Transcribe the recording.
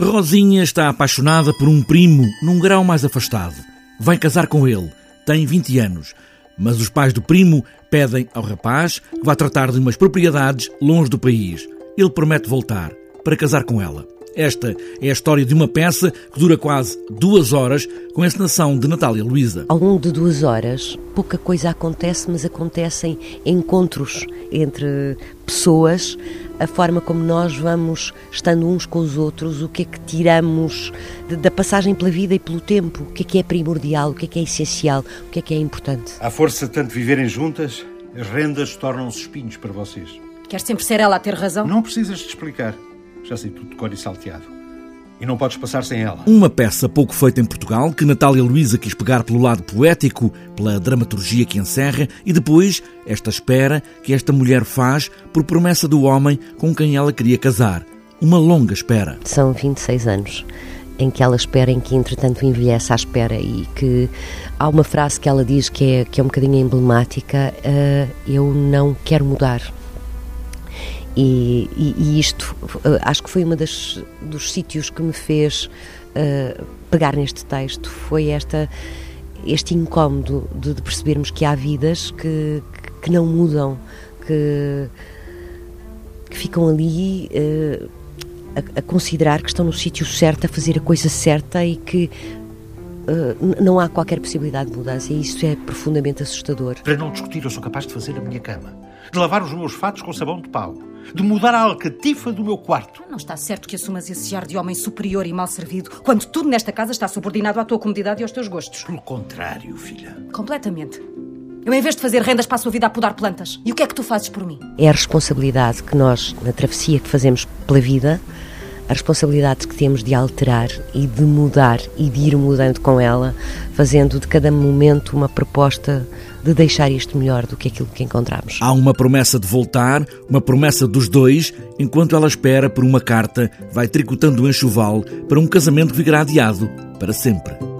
Rosinha está apaixonada por um primo num grau mais afastado. Vai casar com ele. Tem 20 anos. Mas os pais do primo pedem ao rapaz que vá tratar de umas propriedades longe do país. Ele promete voltar para casar com ela. Esta é a história de uma peça que dura quase duas horas, com a encenação de Natália Luísa. Ao longo de duas horas, pouca coisa acontece, mas acontecem encontros entre pessoas, a forma como nós vamos estando uns com os outros, o que é que tiramos da passagem pela vida e pelo tempo, o que é que é primordial, o que é que é essencial, o que é que é importante. À força de tanto viverem juntas, as rendas tornam-se espinhos para vocês. Quer sempre ser ela a ter razão? Não precisas de explicar. Já sei tudo de cor e salteado. E não podes passar sem ela. Uma peça pouco feita em Portugal, que Natália Luísa quis pegar pelo lado poético, pela dramaturgia que encerra, e depois esta espera que esta mulher faz por promessa do homem com quem ela queria casar. Uma longa espera. São 26 anos em que ela espera, em que entretanto envelhece à espera e que há uma frase que ela diz que é, que é um bocadinho emblemática, uh, eu não quero mudar, e, e, e isto uh, acho que foi um dos sítios que me fez uh, pegar neste texto, foi esta, este incómodo de, de percebermos que há vidas que, que não mudam, que, que ficam ali uh, a, a, considerar que estão no sítio certo, a fazer a coisa certa e que não há qualquer possibilidade de mudança e isso é profundamente assustador. Para não discutir, eu sou capaz de fazer a minha cama, de lavar os meus fatos com sabão de pau, de mudar a alcatifa do meu quarto. Não está certo que assumas esse ar de homem superior e mal servido, quando tudo nesta casa está subordinado à tua comodidade e aos teus gostos. Pelo contrário, filha. Completamente. Eu, em vez de fazer rendas, passo a vida a podar plantas. E o que é que tu fazes por mim? É a responsabilidade que nós, na travessia que fazemos pela vida, a responsabilidade que temos de alterar e de mudar e de ir mudando com ela, fazendo de cada momento uma proposta de deixar isto melhor do que aquilo que encontramos. Há uma promessa de voltar, uma promessa dos dois, enquanto ela espera por uma carta, vai tricotando um enxoval para um casamento que ficará adiado para sempre.